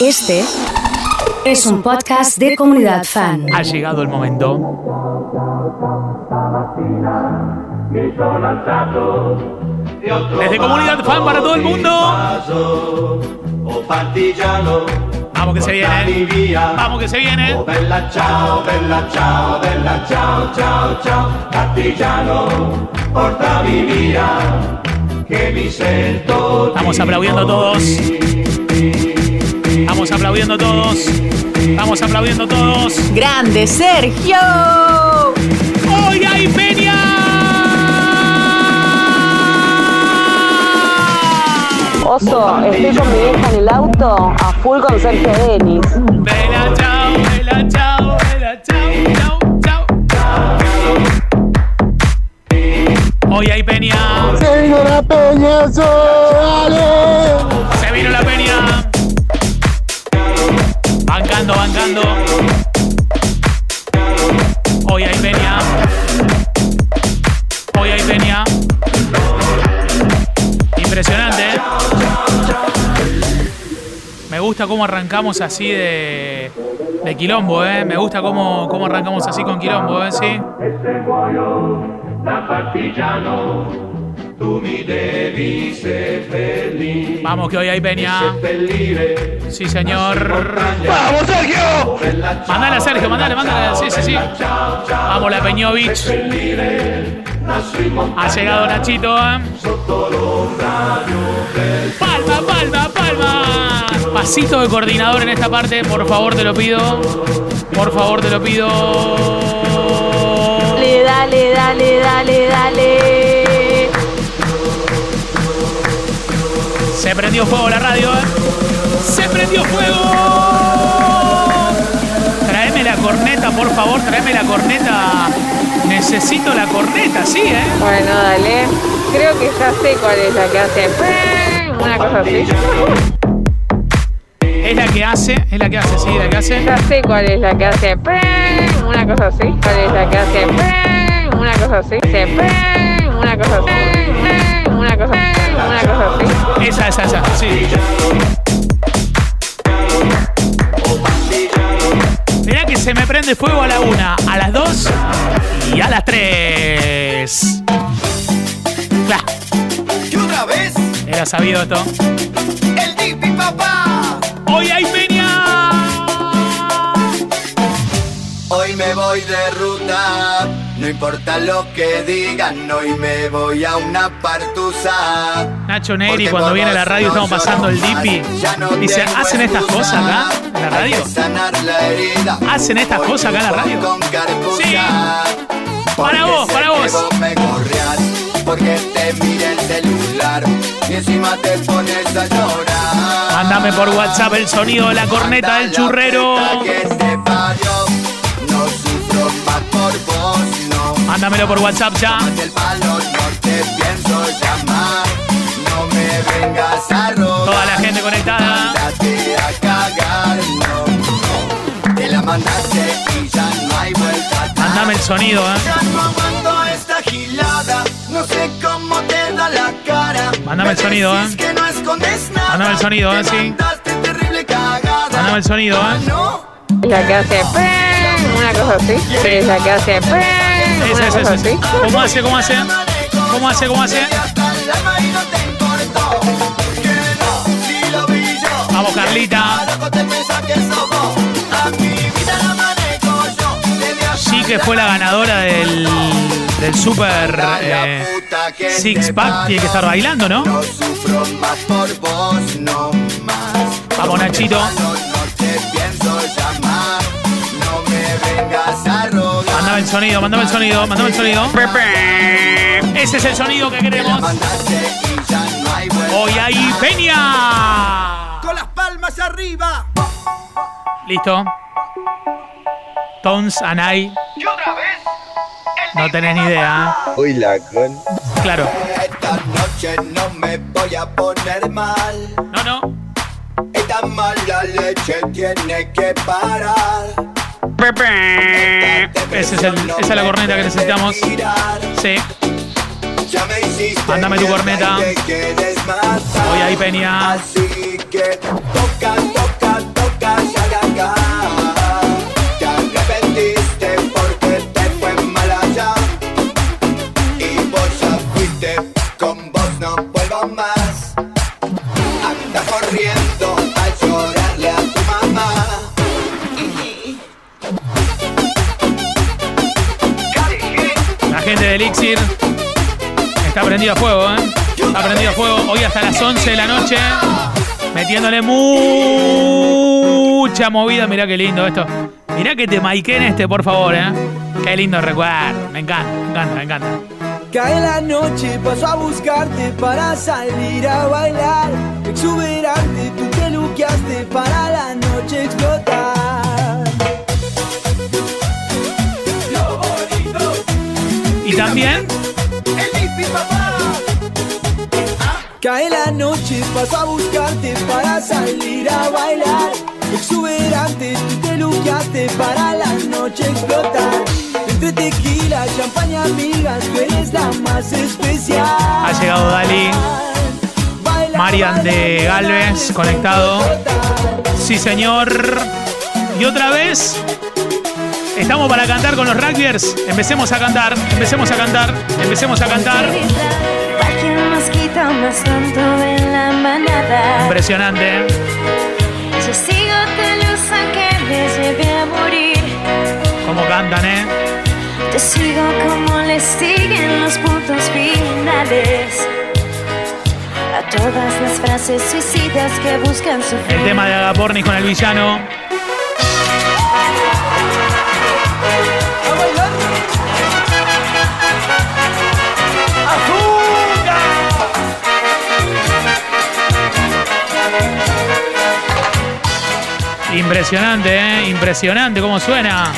Este es un podcast de comunidad fan. Ha llegado el momento. Desde comunidad fan para todo el mundo. Vamos que se viene. Vamos que se viene. Bella ciao, bella ciao, bella ciao, ciao, ciao, che mi Estamos aplaudiendo todos. Estamos aplaudiendo todos. Estamos aplaudiendo todos. ¡Grande Sergio! ¡Hoy hay peña! Oso, estoy con mi vieja en el auto, a full con Sergio Denis. Vela, chao, vela, chao, vela, chao, chao, chao. Hoy hay peña. Se vino la peña, dale. Se vino la peña. Bancando, bancando. Hoy hay peña. Hoy hay peña. Impresionante, ¿eh? Me gusta cómo arrancamos así de, de quilombo, ¿eh? Me gusta cómo, cómo arrancamos así con quilombo, ¿eh? Sí. Mi devi Vamos, que hoy hay peña. Sí, señor. ¡Vamos, Sergio! Mandale a Sergio, mandale, mandale. Sí, sí, sí. Vamos, la Peñovich. Ha llegado Nachito. ¿eh? Palma, palma, palma. Pasito de coordinador en esta parte, por favor, te lo pido. Por favor, te lo pido. Dale, dale, dale, dale, dale. Prendió fuego la radio, ¿eh? Se prendió fuego. Tráeme la corneta, por favor, tráeme la corneta. Necesito la corneta, sí, ¿eh? Bueno, dale. Creo que ya sé cuál es la que hace. Una cosa así. Es la que hace, es la que hace, sí, la que hace. Ya sé cuál es la que hace. Una cosa así. ¿Cuál es la que hace? Una cosa así. Una cosa así. Una cosa Una cosa así. Esa, esa, esa, sí. Mirá que se me prende fuego a la una, a las dos y a las tres. Claro, Y otra vez, era sabido esto. el Dipi Papá. ¡Hoy hay peña! Hoy me voy de ruta, no importa lo que digan, hoy me voy a una partusa. Nacho Neri, cuando viene a la radio, estamos pasando el Dipi. no Dice, ¿hacen estas cosas acá en la radio? La herida. ¿Hacen estas cosas acá en la radio? Sí. Para vos, para vos. me correas, porque te mira el celular y encima te pones a llorar. Mándame por WhatsApp el sonido de la corneta del churrero. Que te parió, no sufro más por vos. Mándamelo por WhatsApp ya. Toda la gente conectada. Mándame el sonido, ¿eh? Ya no aguanto esta gilada, no sé cómo te da la cara. Mándame el sonido, ¿eh? que no escondes nada. Mándame el sonido, ¿eh? Sí. cagada. Mándame el sonido, Ah, ¿eh? La que hace. Una cosa así. Es la que hace. ¿Cómo hace, cómo hace? ¿Cómo hace, cómo hace? Vamos, Carlita. Sí que fue la ganadora del, del Super la eh, puta que Six Pack. Tiene que estar bailando, ¿no? No sufro más por vos, no más. Vamos, Nachito. No me vengas a rogar. Mándame el sonido, mándame el sonido, mándame el sonido. Ese es el sonido que queremos. Hoy hay peña. Con las palmas arriba. Listo. Tones, Anay. Y otra vez. No tenés ni idea. Uy, la con. Claro. Esta noche no me voy a poner mal. No, no. Esta mala leche tiene que parar. Ese esa es la corneta que necesitamos. Sí. Ya me hiciste. Mándame tu corneta. Voy ahí, Peña. Así que toca, toca, toca, acá. Te arrepentiste porque te fue mal allá. Y vos ya fuiste, con vos no vuelvo más. Anda corriendo. Elixir. Está prendido a fuego, ¿eh? Está prendido a fuego. Hoy hasta las 11 de la noche. Metiéndole mucha movida. Mirá qué lindo esto. Mirá que te en este, por favor, ¿eh? Qué lindo recuerdo. Me encanta, me encanta, me encanta. Cae la noche, paso a buscarte para salir a bailar. Exuberante, tú te luqueaste para la noche explotar. También Cae la noche, paso a buscarte para salir a bailar. Exuberante, tú te luqueaste para la noche explotar. Entre tequila, champaña, amigas, tú eres la más especial. ha llegado Dali. Baila, Marian de Galvez, conectado. Sí, señor. Y otra vez. Estamos para cantar con los rugbyers. Empecemos a cantar, empecemos a cantar, empecemos a cantar. Impresionante. Morir. Cómo cantan, ¿eh? Te sigo como le siguen los puntos finales. A todas las frases suicidas que buscan su El tema de Agapornis con el villano. Impresionante, ¿eh? Impresionante cómo suena.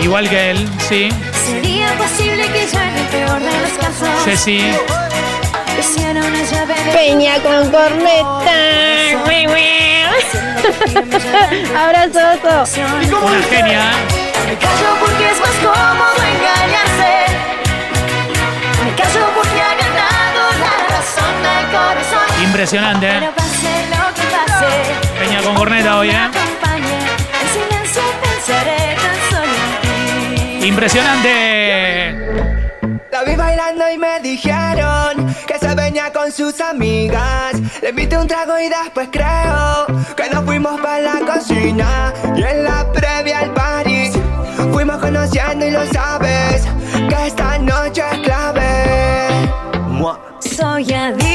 Igual que él, sí. Sería posible que yo en el peor de los casos llave de Peña con corneta. Abrazoso. Una genia. Me callo porque es más cómodo engañarse. Impresionante, Pero ¿eh? pase lo que pase. Peña con corneta hoy, ¿eh? Impresionante. La vi bailando y me dijeron que se venía con sus amigas. Le invité un trago y después creo que nos fuimos para la cocina. Y en la previa al party fuimos conociendo y lo sabes que esta noche es clave. Soy adicta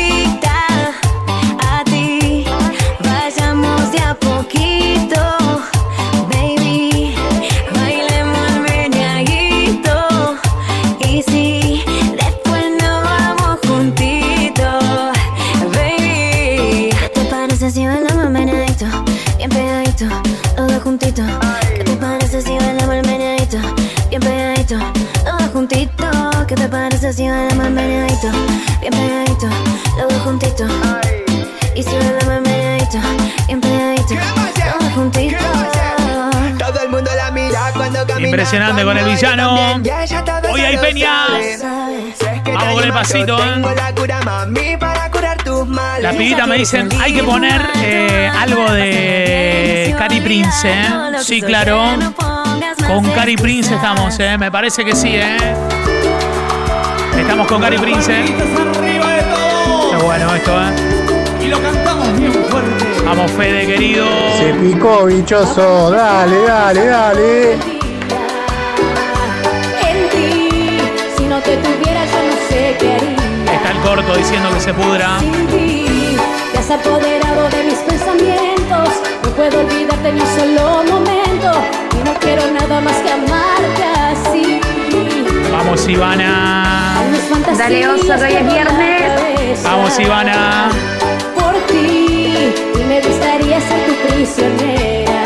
¿Qué te parece si bailamos el meneadito? Bien pegadito, los dos juntitos. Y si bailamos el meneadito, bien pegadito, los dos juntitos. Todo el mundo la mira cuando camina. Impresionante con el villano. Hoy hay peña. Vamos con el pasito, ¿eh? La pibitas me dicen, hay que poner eh, algo de Cari Prince, ¿eh? Sí, claro. Con Cari Prince estamos, ¿eh? Me parece que sí, ¿eh? Estamos con Cari Prince. ¿eh? Qué bueno esto, ¿eh? Y lo cantamos bien fuerte. Vamos, Fede, querido. Se picó, bichoso. Dale, dale, dale. Está el corto diciendo que se pudra. Te has apoderado de mis pensamientos. No puedo olvidarte ni un solo momento. Y no quiero nada más que amarte así. Vamos, Ivana. Dale, oso, que hoy es viernes. Vamos, Ivana. Por ti, y me gustaría ser tu prisionera.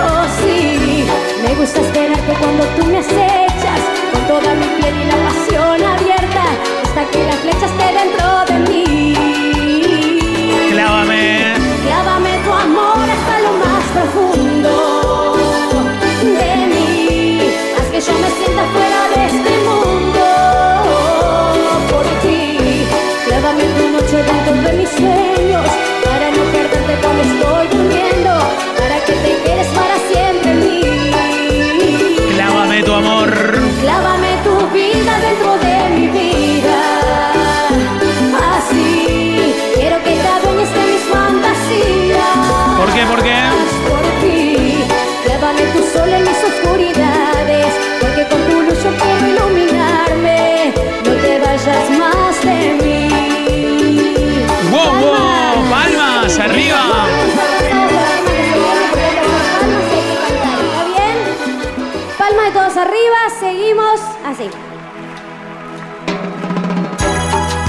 Oh, sí, me gusta esperarte cuando tú me acechas. Con toda mi piel y la pasión abierta. Hasta que la flecha esté dentro de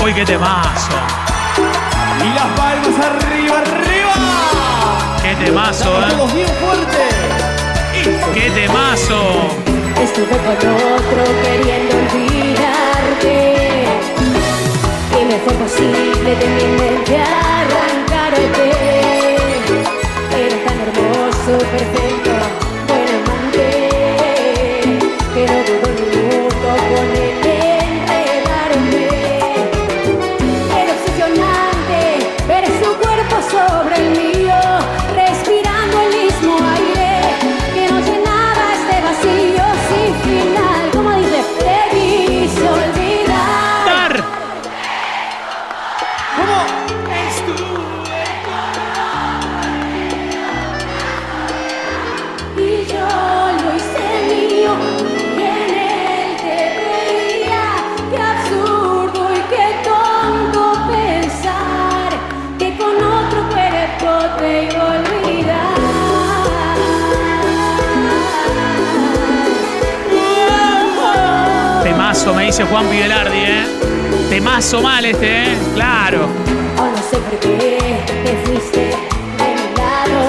Uy, qué temazo. Y las palmas arriba, arriba. Qué temazo, Todos eh. bien fuerte. Qué temazo. Estuve con otro queriendo olvidarte Y me fue posible de mi mente arrancarte Era tan hermoso, perfecto, Temazo mal este, eh. Claro. Oh, no sé por qué te fuiste de mi lado.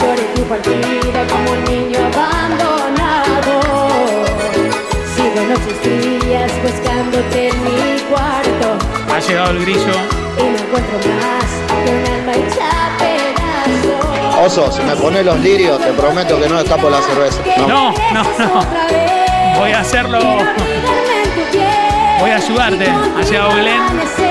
Lloré tu partida como un niño abandonado. Sigo noches frías buscándote en mi cuarto. Ha llegado el grillo. Y no encuentro más que un alma hecha pedazos. Oso, si me pones los lirios, te prometo que no escapo la cerveza. No, no, no. Voy a hacerlo. Voy a ayudarte. Y Ha contigo llegado.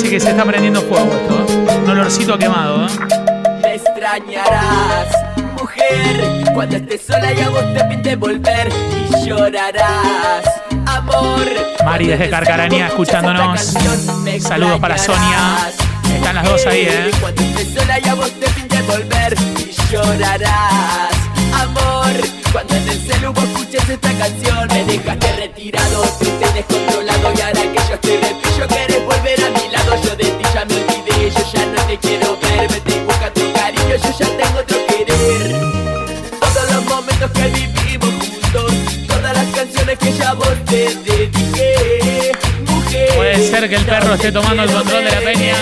Parece que se está prendiendo fuego esto, ¿eh? Un olorcito quemado, ¿eh? Me extrañarás, mujer, cuando estés sola y a vos te pinte volver y llorarás, amor. Mari desde Carcaranía escuchándonos. Saludos para Sonia. Están las dos ahí, ¿eh? Cuando estés sola y a vos te pinte volver y llorarás. Cuando en el celu vos escuches esta canción, me dejaste retirado, triste, descontrolado y ahora que yo estoy repillo querés volver a mi lado. Yo de ti ya me olvidé, yo ya no te quiero ver, vete y busca otro cariño, yo ya tengo otro querer. Todos los momentos que vivimos juntos, todas las canciones que ya vos te dediqué, mujer. Puede ser que el perro esté tomando el control de la peña.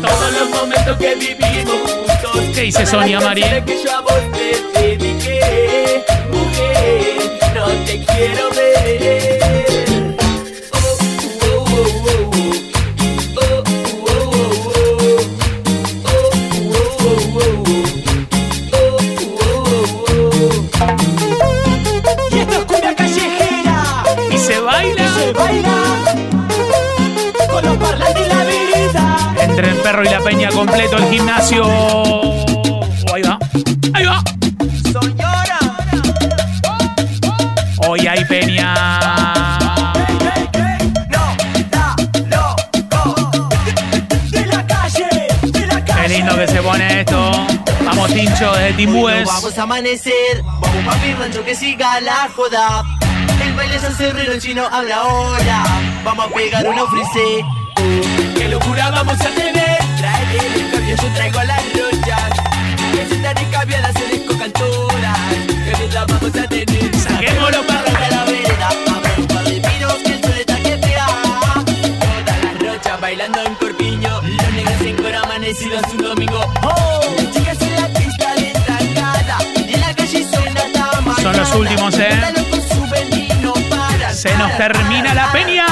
Todos los momentos que vivimos juntos. ¿Qué dice Sonia, canciones que yo a vos te dediqué, mujer, no te quiero ver. Oh, oh, oh, oh, oh. Oh, oh, oh, oh. Oh, oh, oh, oh. Oh, oh, oh, oh. Entre el perro y la peña completo el gimnasio. Vamos, Timbúes. Vamos a amanecer, vamos pa' mi rancho que siga la joda. El baile es el chino habla ahora. Vamos a pegar una frise. Qué locura vamos a tener. Trae el cambio, yo traigo las rochas. Que se están se les cantoras. Que mientras vamos a tener. Saquémoslo para romper la vereda. Ver un par de pinos que el sol está que pega. Todas las rochas bailando en corpiño. Los negros en coro amanecidos un domingo. Oh, Son los últimos, ¿eh? Se nos termina la peña.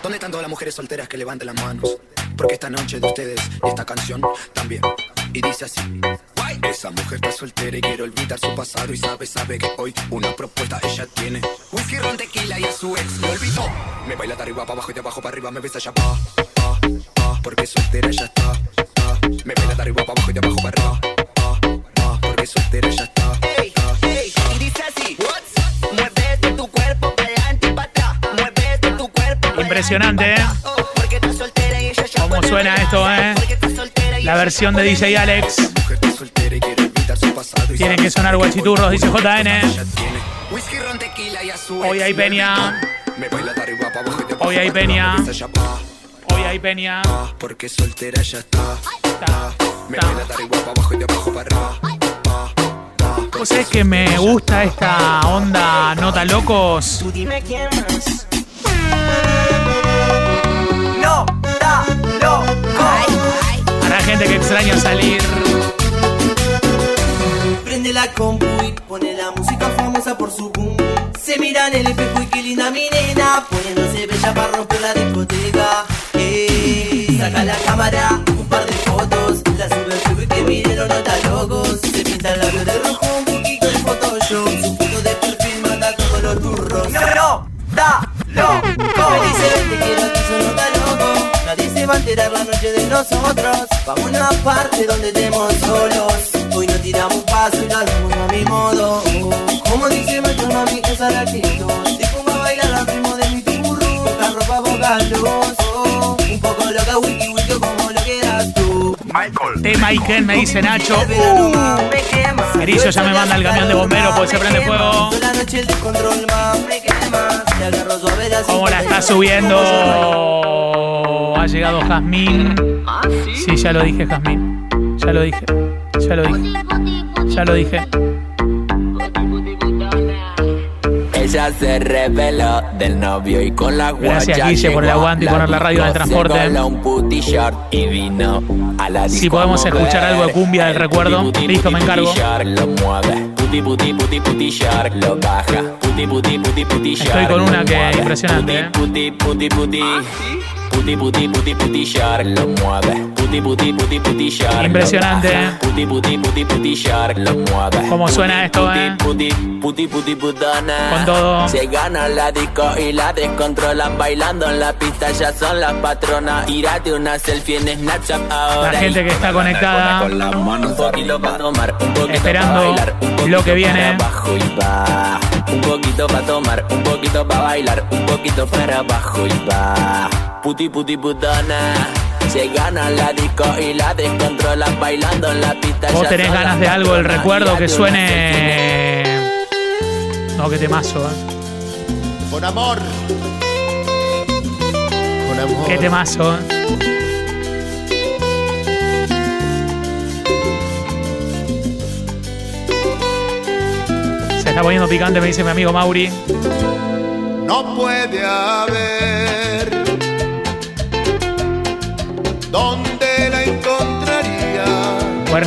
¿Dónde están todas las mujeres solteras que levanten las manos? Porque esta noche de ustedes, esta canción también. Y dice así. Esa mujer está soltera y quiere olvidar su pasado y sabe, sabe que hoy una propuesta ella tiene. Whisky, ron, tequila y a su ex lo olvidó. Me baila de arriba para abajo y de abajo para arriba, me besa ya pa, pa, pa, porque soltera ella está. Me baila de arriba para abajo y de abajo para arriba, pa, soltera ella está. Y dice así, muévete tu cuerpo para adelante y para atrás, muévete tu cuerpo Impresionante, ¿eh? porque estás soltera y ella ya ¿Cómo suena esto, eh? La versión de DJ Alex. Tiene que sonar guachiturros, dice JN. Hoy hay peña. Hoy hay para arriba, peña. ya Hoy hay peña. porque soltera ella está. ta. Me baila de arriba para abajo y de ¿Vos sabés que me gusta esta onda nota locos? Dime quién más. No, da, loco. Para gente que extraña salir. Prende la compu y pone la música famosa por su boom. Se mira en el espejo y qué linda mi nena. Poniéndose bella para romper la discoteca. Eh, saca la cámara, un par de fotos. La sube al y que miren los nota locos. Se pinta el labio de rojo, Photoshop. Su foto de perfil manda todos los turros. No, no, da, loco. Me dice, te quiero aquí, solo nota loco. Nadie se va a enterar la noche de nosotros. Vamos a una parte donde estemos solos. Hoy no tiramos un paso y lo hacemos a mi modo. Como dice Macho Mami, esa es la actitud. Te pongo a bailar al ritmo de mi turro. La ropa boca luz. Un poco loca, wiki tú. Tema Iken, me dice Nacho. Erizo ya me manda el camión de bomberos porque se prende fuego. De ¿Cómo la está subiendo? Ha llegado Jazmín. Sí, ya lo dije, Jazmín. Ya lo dije. Ya lo dije. Ya lo dije. Ella se reveló del novio y con la Gracias, guacha Guille, por el aguante y poner la radio en el transporte. y vino a la Si podemos escuchar algo de cumbia del El recuerdo, puti, puti, listo, me encargo. short Lo mueve. Puti, puti, puti, puti shark lo baja. Puti, puti, puti, puti Estoy con una que mueve. impresionante, ¿eh? Puti, puti, puti. Puti, puti, puti, puti shark lo mueve. Puti, puti, puti, puti shark lo Impresionante. ¿eh? Puti, puti, puti, puti shark lo mueve. ¿Cómo suena esto, Puti, eh? Puti, puti, puti, putona. Con todo. Se gana la disco y la descontrolan bailando en la pista, ya son las patronas. Tírate una selfie en Snapchat ahora. La gente que está conectada. Con las manos un poquito para tomar, un poquito Esperando bailar, un poquito lo que viene. abajo y va. Un poquito para tomar, un poquito para bailar, un poquito para abajo y va. Puti, puti, putona. Se gana la disco y la descontrolan bailando en la pista. Vos tenés ganas de algo patronas. recuerdo que suene. No, qué temazo, eh. Con amor. Con amor. Qué temazo, eh. Se está poniendo picante, me dice mi amigo Mauri. No puede haber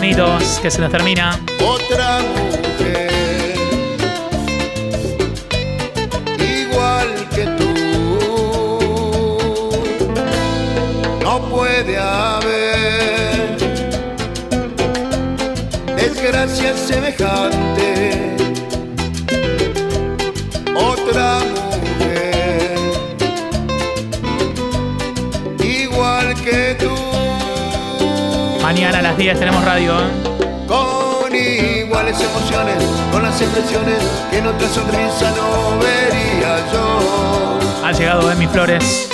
Que se nos termina. otra mujer igual que tú? No puede haber desgracia semejante Las 10 tenemos radio, eh. con iguales emociones con las expresiones que en otra sonrisa no vería yo Ha llegado Emi Flores.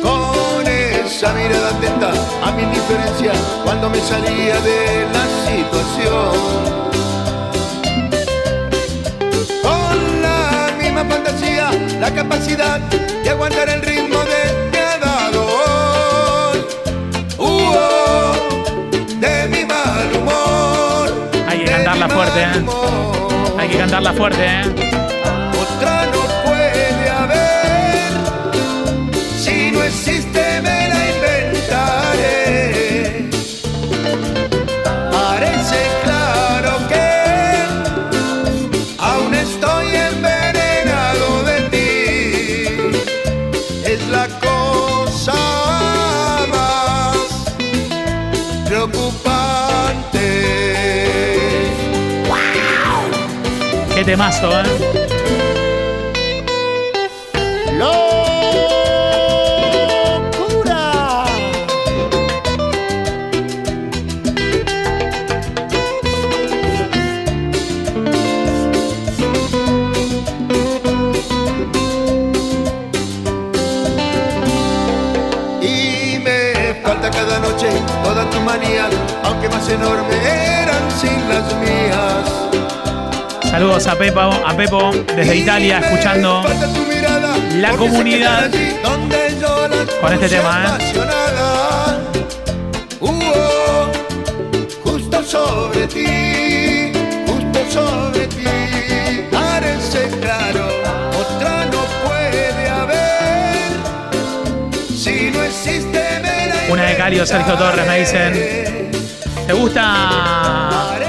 con esa mirada atenta a mi indiferencia cuando me salía de la situación. Con la misma fantasía, la capacidad de aguantar el ritmo de ¿eh? Hay que cantarla fuerte, ¿eh? Temazo, ¿eh? Pepo, a Pepo desde Italia, escuchando la comunidad donde yo las con este tema, ¿eh? justo sobre ti, justo sobre ti. Parece claro, otra no puede haber. Si no existe, Una de Cario, Sergio Torres, me dicen. ¿Te gusta?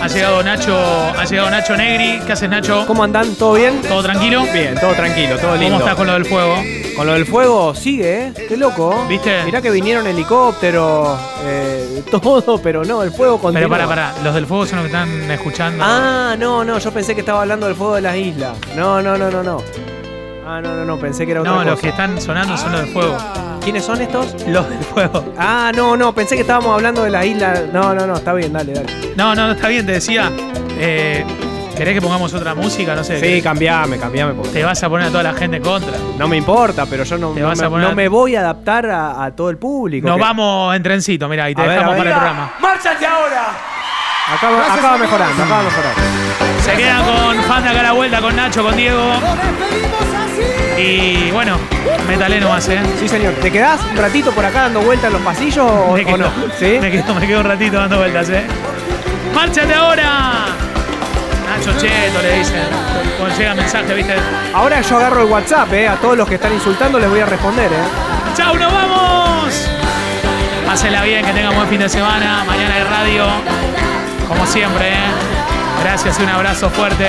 Ha llegado Nacho, ha llegado Nacho Negri. ¿Qué haces, Nacho? ¿Cómo andan? ¿Todo bien? ¿Todo tranquilo? Bien, todo tranquilo, todo lindo. ¿Cómo estás con lo del fuego? Con lo del fuego sigue, ¿eh? Qué loco. ¿Viste? Mirá que vinieron helicópteros, eh, todo, pero no, el fuego continúa. Pero para, para, los del fuego son los que están escuchando. Ah, no, no, yo pensé que estaba hablando del fuego de las islas. No, no, no, no, no. Ah, no, no, no, pensé que era otra no, cosa. los que están sonando son los del fuego. ¿Quiénes son estos? Los del fuego. Ah, no, no, pensé que estábamos hablando de las islas. No, no, no, está bien, dale, dale. No, no, no, está bien, te decía. eh, ¿Querés que pongamos otra música? No sé. Sí, cambiame, cambiame. porque Te vas a poner a toda la gente en contra. No me importa, pero yo no, Te no vas me, a poner- no me voy a adaptar a, a todo el público. Nos que- vamos en trencito, mira, y te A ver, dejamos a ver. para el programa. ¡Márchate ahora! Acaba, acaba mejorando, acaba mejorando. Se quedan con Fanda acá a la vuelta, con Nacho, con Diego. Y bueno, metale nomás, ¿eh? Sí, señor. ¿Te quedás un ratito por acá dando vueltas en los pasillos o, Me o quedo, no? ¿Sí? me, quedo, me quedo un ratito dando vueltas, ¿eh? ¡Márchate ahora! Nacho Cheto le dicen. Cuando llega mensaje, ¿viste? Ahora yo agarro el WhatsApp, ¿eh? A todos los que están insultando les voy a responder, ¿eh? ¡Chau, nos vamos! Pásenla bien, que tengan buen fin de semana. Mañana hay radio. Como siempre, ¿eh? Gracias y un abrazo fuerte.